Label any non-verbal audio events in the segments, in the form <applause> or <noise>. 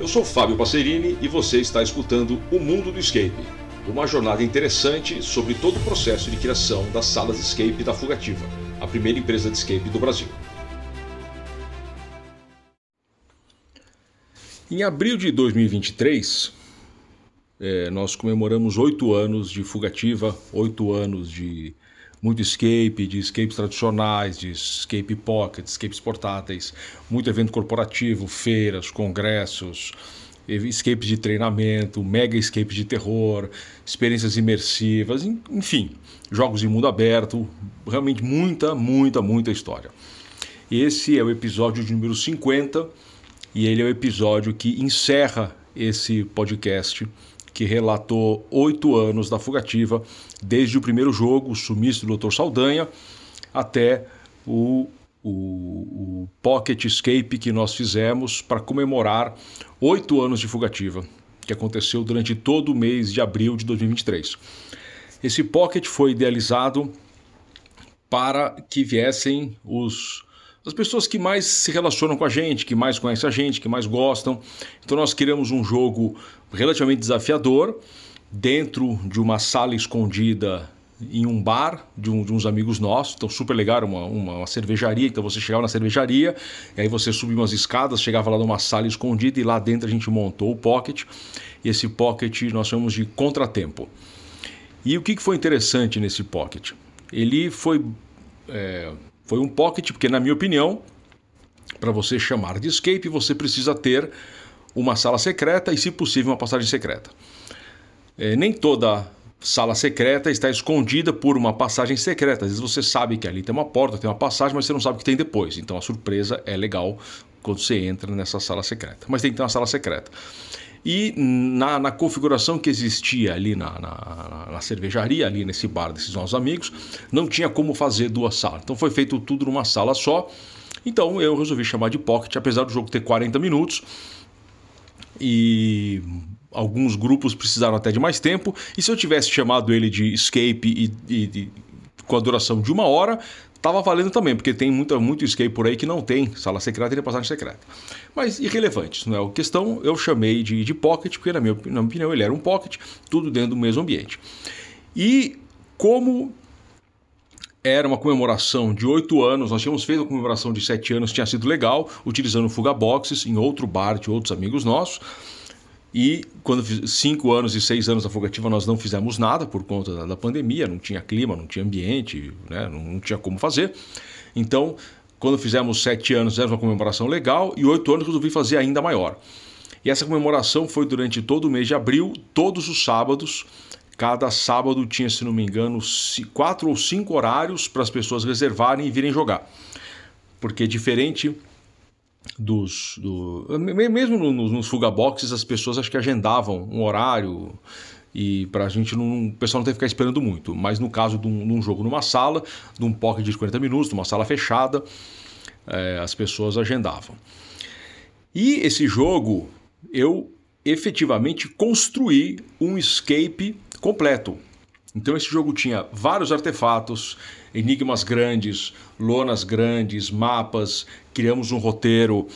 Eu sou Fábio Passerini e você está escutando O Mundo do Escape, uma jornada interessante sobre todo o processo de criação das salas de escape da Fugativa, a primeira empresa de escape do Brasil. Em abril de 2023, é, nós comemoramos oito anos de Fugativa, oito anos de muito escape, de escapes tradicionais, de escape pocket, escapes portáteis, muito evento corporativo, feiras, congressos, escapes de treinamento, mega escapes de terror, experiências imersivas, enfim, jogos de mundo aberto, realmente muita, muita, muita história. Esse é o episódio de número 50 e ele é o episódio que encerra esse podcast que relatou oito anos da fugativa, desde o primeiro jogo, o sumiço do Dr. Saldanha, até o, o, o Pocket Escape que nós fizemos para comemorar oito anos de fugativa, que aconteceu durante todo o mês de abril de 2023. Esse Pocket foi idealizado para que viessem os as pessoas que mais se relacionam com a gente, que mais conhecem a gente, que mais gostam. Então nós queremos um jogo relativamente desafiador dentro de uma sala escondida em um bar de, um, de uns amigos nossos. Então super legal, uma, uma, uma, cervejaria. Então você chegava na cervejaria, e aí você subia umas escadas, chegava lá numa sala escondida e lá dentro a gente montou o Pocket. E esse Pocket nós chamamos de Contratempo. E o que foi interessante nesse Pocket? Ele foi é, foi um pocket, porque, na minha opinião, para você chamar de escape, você precisa ter uma sala secreta e, se possível, uma passagem secreta. É, nem toda sala secreta está escondida por uma passagem secreta. Às vezes você sabe que ali tem uma porta, tem uma passagem, mas você não sabe o que tem depois. Então a surpresa é legal quando você entra nessa sala secreta. Mas tem que ter uma sala secreta. E na, na configuração que existia ali na, na, na, cervejaria, ali nesse bar desses nossos amigos, não tinha como fazer duas salas. Então foi feito tudo numa sala só. Então eu resolvi chamar de Pocket, apesar do jogo ter 40 minutos. E alguns grupos precisaram até de mais tempo. E se eu tivesse chamado ele de Escape e, e, e com a duração de uma hora, Tava valendo também, porque tem muita, muito escape por aí que não tem sala secreta e passagem secreta. Mas irrelevante, não é a questão. Eu chamei de, de pocket, porque na minha, na minha opinião ele era um pocket, tudo dentro do mesmo ambiente. E como era uma comemoração de oito anos. Nós tínhamos feito uma comemoração de sete anos, tinha sido legal, utilizando Fuga Boxes em outro bar de outros amigos nossos. E quando cinco anos e seis anos da Fogativa nós não fizemos nada por conta da, da pandemia, não tinha clima, não tinha ambiente, né? não, não, tinha como fazer. Então, quando fizemos sete anos, fizemos uma comemoração legal e oito anos resolvi fazer ainda maior. E essa comemoração foi durante todo o mês de abril, todos os sábados. Cada sábado tinha, se não me engano, quatro ou cinco horários para as pessoas reservarem e virem jogar. Porque diferente dos. Do, mesmo nos, nos Fuga Boxes, as pessoas acho que agendavam um horário e para a gente não, o pessoal não tem que ficar esperando muito. Mas no caso de um, de um, jogo numa sala, de um pocket de 40 minutos, numa sala fechada, é, as pessoas agendavam. E esse jogo eu efetivamente construí um escape completo. Então esse jogo tinha vários artefatos, enigmas grandes, lonas grandes, mapas, criamos um roteiro,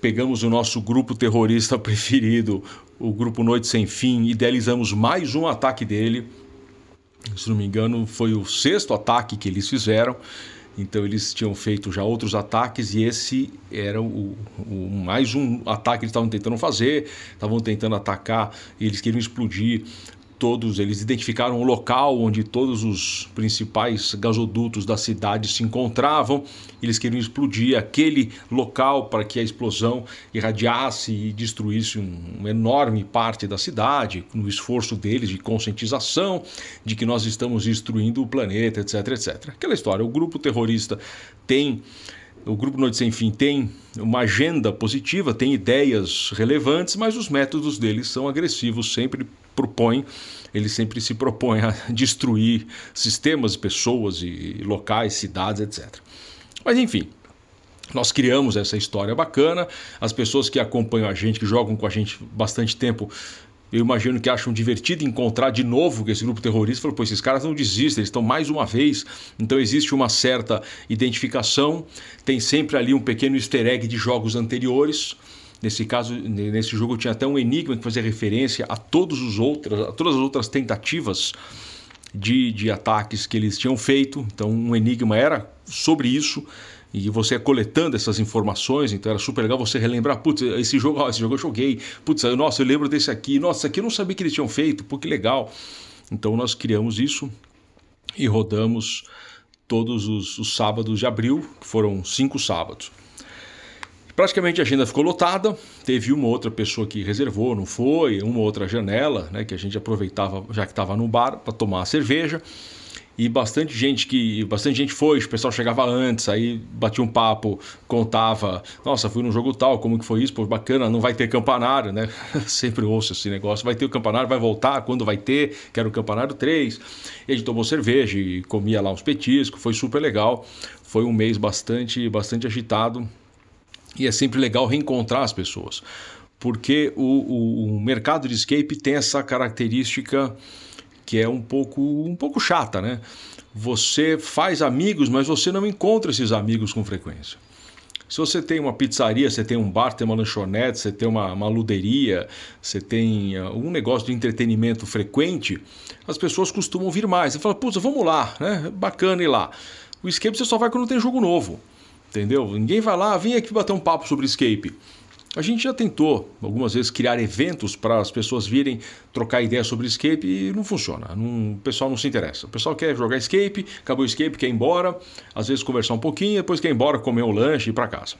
pegamos o nosso grupo terrorista <laughs> preferido, o grupo Noite Sem Fim, idealizamos mais um ataque dele. Se não me engano, foi o sexto ataque que eles fizeram. Então eles tinham feito já outros ataques e esse era o, o mais um ataque que eles estavam tentando fazer. Estavam tentando atacar, eles queriam explodir todos eles identificaram o local onde todos os principais gasodutos da cidade se encontravam. Eles queriam explodir aquele local para que a explosão irradiasse e destruísse um, uma enorme parte da cidade, no esforço deles de conscientização de que nós estamos destruindo o planeta, etc, etc. Aquela história. O grupo terrorista tem o Grupo Noite Sem Fim tem uma agenda positiva, tem ideias relevantes, mas os métodos deles são agressivos, sempre propõem, eles sempre se propõem a <laughs> destruir sistemas, pessoas e locais, cidades, etc. Mas enfim, nós criamos essa história bacana, as pessoas que acompanham a gente, que jogam com a gente bastante tempo, eu imagino que acham divertido encontrar de novo esse grupo terrorista. Falou, pô, esses caras não desistem, eles estão mais uma vez. Então existe uma certa identificação. Tem sempre ali um pequeno easter egg de jogos anteriores. Nesse caso, nesse jogo tinha até um enigma que fazia referência a todos os outros, a todas as outras tentativas de, de ataques que eles tinham feito. Então, um enigma era sobre isso e você coletando essas informações, então era super legal você relembrar, putz, esse jogo, esse jogo eu joguei, putz, nossa, eu lembro desse aqui, nossa, aqui eu não sabia que eles tinham feito, pô, que legal. Então nós criamos isso e rodamos todos os, os sábados de abril, que foram cinco sábados. Praticamente a agenda ficou lotada, teve uma outra pessoa que reservou, não foi, uma outra janela, né, que a gente aproveitava já que estava no bar para tomar cerveja. E bastante gente que bastante gente foi, o pessoal chegava antes, aí batia um papo, contava, nossa, fui num jogo tal, como que foi isso? Pô, bacana, não vai ter campanário, né? <laughs> Sempre ouço esse negócio, vai ter o campanário, vai voltar, quando vai ter? Quero o campanário 3. E a gente tomou cerveja e comia lá uns petiscos, foi super legal. Foi um mês bastante bastante agitado e é sempre legal reencontrar as pessoas, porque o, o, o mercado de escape tem essa característica que é um pouco, um pouco chata, né? Você faz amigos, mas você não encontra esses amigos com frequência. Se você tem uma pizzaria, você tem um bar, tem uma lanchonete, você tem uma, uma luderia, você tem uh, um negócio de entretenimento frequente, as pessoas costumam vir mais. Você fala, putz, vamos lá, né? Bacana ir lá. O escape você só vai quando tem jogo novo, entendeu? Ninguém vai lá, vem aqui bater um papo sobre escape. A gente já tentou algumas vezes criar eventos para as pessoas virem trocar ideias sobre escape e não funciona. Não, o pessoal não se interessa. O pessoal quer jogar escape, acabou o escape, quer ir embora, às vezes conversar um pouquinho, depois quer ir embora, comer um lanche e ir para casa.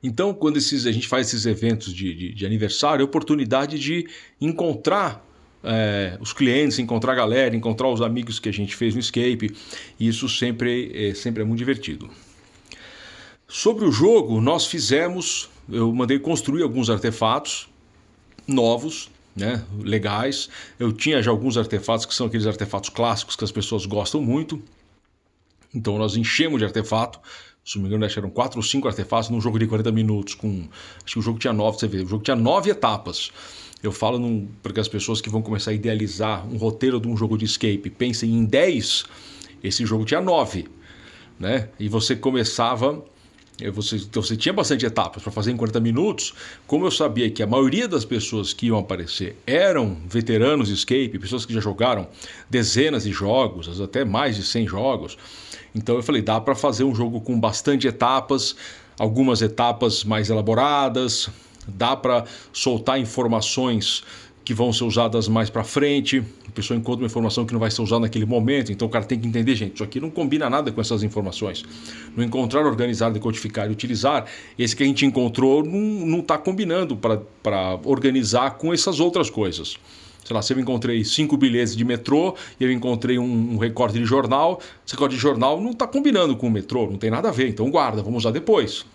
Então, quando esses, a gente faz esses eventos de, de, de aniversário, é oportunidade de encontrar é, os clientes, encontrar a galera, encontrar os amigos que a gente fez no escape. E isso sempre é, sempre é muito divertido. Sobre o jogo, nós fizemos eu mandei construir alguns artefatos novos, né, legais. Eu tinha já alguns artefatos que são aqueles artefatos clássicos que as pessoas gostam muito. Então nós enchemos de artefato. Se não me engano, eram 4 ou 5 artefatos num jogo de 40 minutos. Com... Acho que o jogo tinha 9, você vê. O jogo tinha 9 etapas. Eu falo num... porque as pessoas que vão começar a idealizar um roteiro de um jogo de escape pensem em 10, esse jogo tinha 9. Né? E você começava você, então você tinha bastante etapas para fazer em 40 minutos. Como eu sabia que a maioria das pessoas que iam aparecer eram veteranos de escape, pessoas que já jogaram dezenas de jogos, até mais de 100 jogos, então eu falei: dá para fazer um jogo com bastante etapas, algumas etapas mais elaboradas, dá para soltar informações que vão ser usadas mais para frente. A pessoa encontra uma informação que não vai ser usada naquele momento, então o cara tem que entender, gente, isso aqui não combina nada com essas informações. No encontrar, organizar, decodificar e utilizar, esse que a gente encontrou não está combinando para organizar com essas outras coisas. Sei lá, se eu encontrei cinco bilhetes de metrô e eu encontrei um, um recorte de jornal, esse recorte de jornal não está combinando com o metrô, não tem nada a ver, então guarda, vamos usar depois.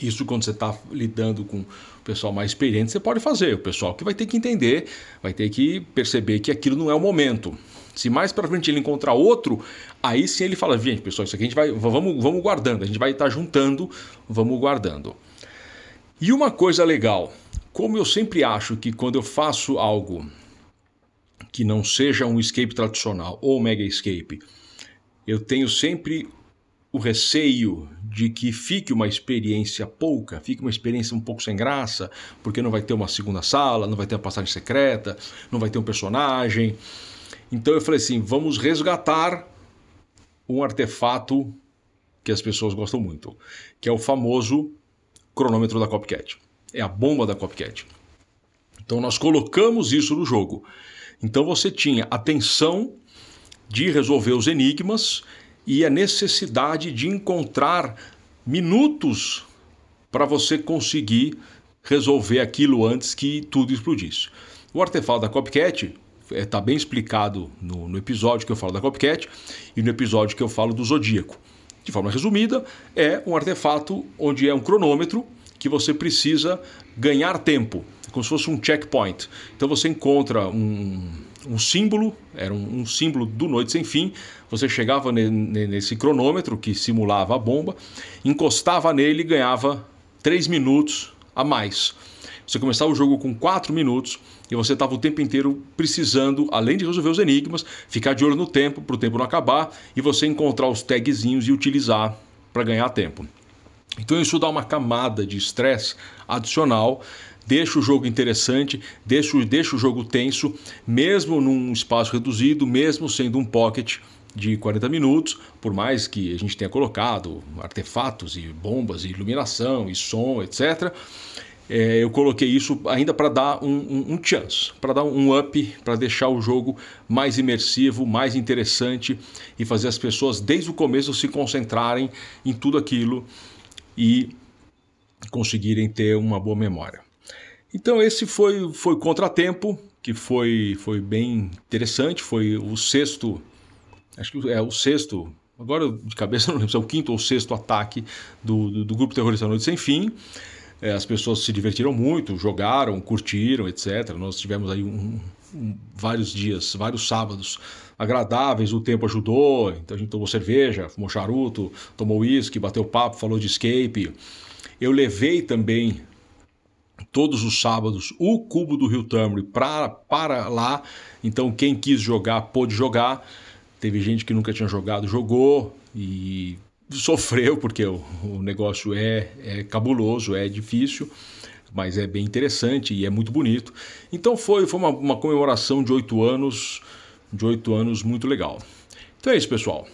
Isso quando você está lidando com o pessoal mais experiente, você pode fazer. O pessoal que vai ter que entender, vai ter que perceber que aquilo não é o momento. Se mais para frente ele encontrar outro, aí sim ele fala, gente, pessoal, isso aqui a gente vai, vamos, vamos guardando, a gente vai estar tá juntando, vamos guardando. E uma coisa legal, como eu sempre acho que quando eu faço algo que não seja um escape tradicional ou mega escape, eu tenho sempre o receio de que fique uma experiência pouca, fique uma experiência um pouco sem graça, porque não vai ter uma segunda sala, não vai ter uma passagem secreta, não vai ter um personagem. Então eu falei assim: vamos resgatar um artefato que as pessoas gostam muito, que é o famoso cronômetro da Copcat. É a bomba da Copcat. Então nós colocamos isso no jogo. Então você tinha a tensão de resolver os enigmas e a necessidade de encontrar minutos para você conseguir resolver aquilo antes que tudo explodisse. O artefato da Copcat está é, bem explicado no, no, episódio que eu falo da Copcat e no episódio que eu falo do Zodíaco. De forma resumida, é um artefato onde é um cronômetro que você precisa ganhar tempo, como se fosse um checkpoint. Então você encontra um, um símbolo, era um, um, símbolo do Noite Sem Fim. Você chegava ne, ne, nesse cronômetro que simulava a bomba, encostava nele e ganhava 3 minutos a mais. Você começava o jogo com 4 minutos e você estava o tempo inteiro precisando, além de resolver os enigmas, ficar de olho no tempo, para o tempo não acabar, e você encontrar os tagzinhos e utilizar para ganhar tempo. Então isso dá uma camada de estresse adicional, deixa o jogo interessante, deixa, deixa o jogo tenso, mesmo num espaço reduzido, mesmo sendo um pocket de 40 minutos, por mais que a gente tenha colocado artefatos e bombas e iluminação e som, etc. É, eu coloquei isso ainda para dar um, um, um chance, para dar um up, para deixar o jogo mais imersivo, mais interessante e fazer as pessoas desde o começo se concentrarem em tudo aquilo e conseguirem ter uma boa memória. Então esse foi foi Contratempo, que foi foi bem interessante, foi o sexto, acho que é o sexto, agora de cabeça não lembro se é o quinto ou sexto ataque do, do, do grupo terrorista Noite Sem Fim. É, as pessoas se divertiram muito, jogaram, curtiram, etc. Nós tivemos aí um, um, vários dias, vários sábados agradáveis, o tempo ajudou, então a gente tomou cerveja, fumou charuto, tomou uísque, bateu papo, falou de escape. Eu levei também todos os sábados o cubo do Rio Tamri pra, para lá, então quem quis jogar pôde jogar. Teve gente que nunca tinha jogado, jogou e sofreu, porque o, o negócio é, é cabuloso, é difícil mas é bem interessante e é muito bonito. Então foi, foi uma, uma comemoração de oito anos de oito anos muito legal. Então é isso, pessoal.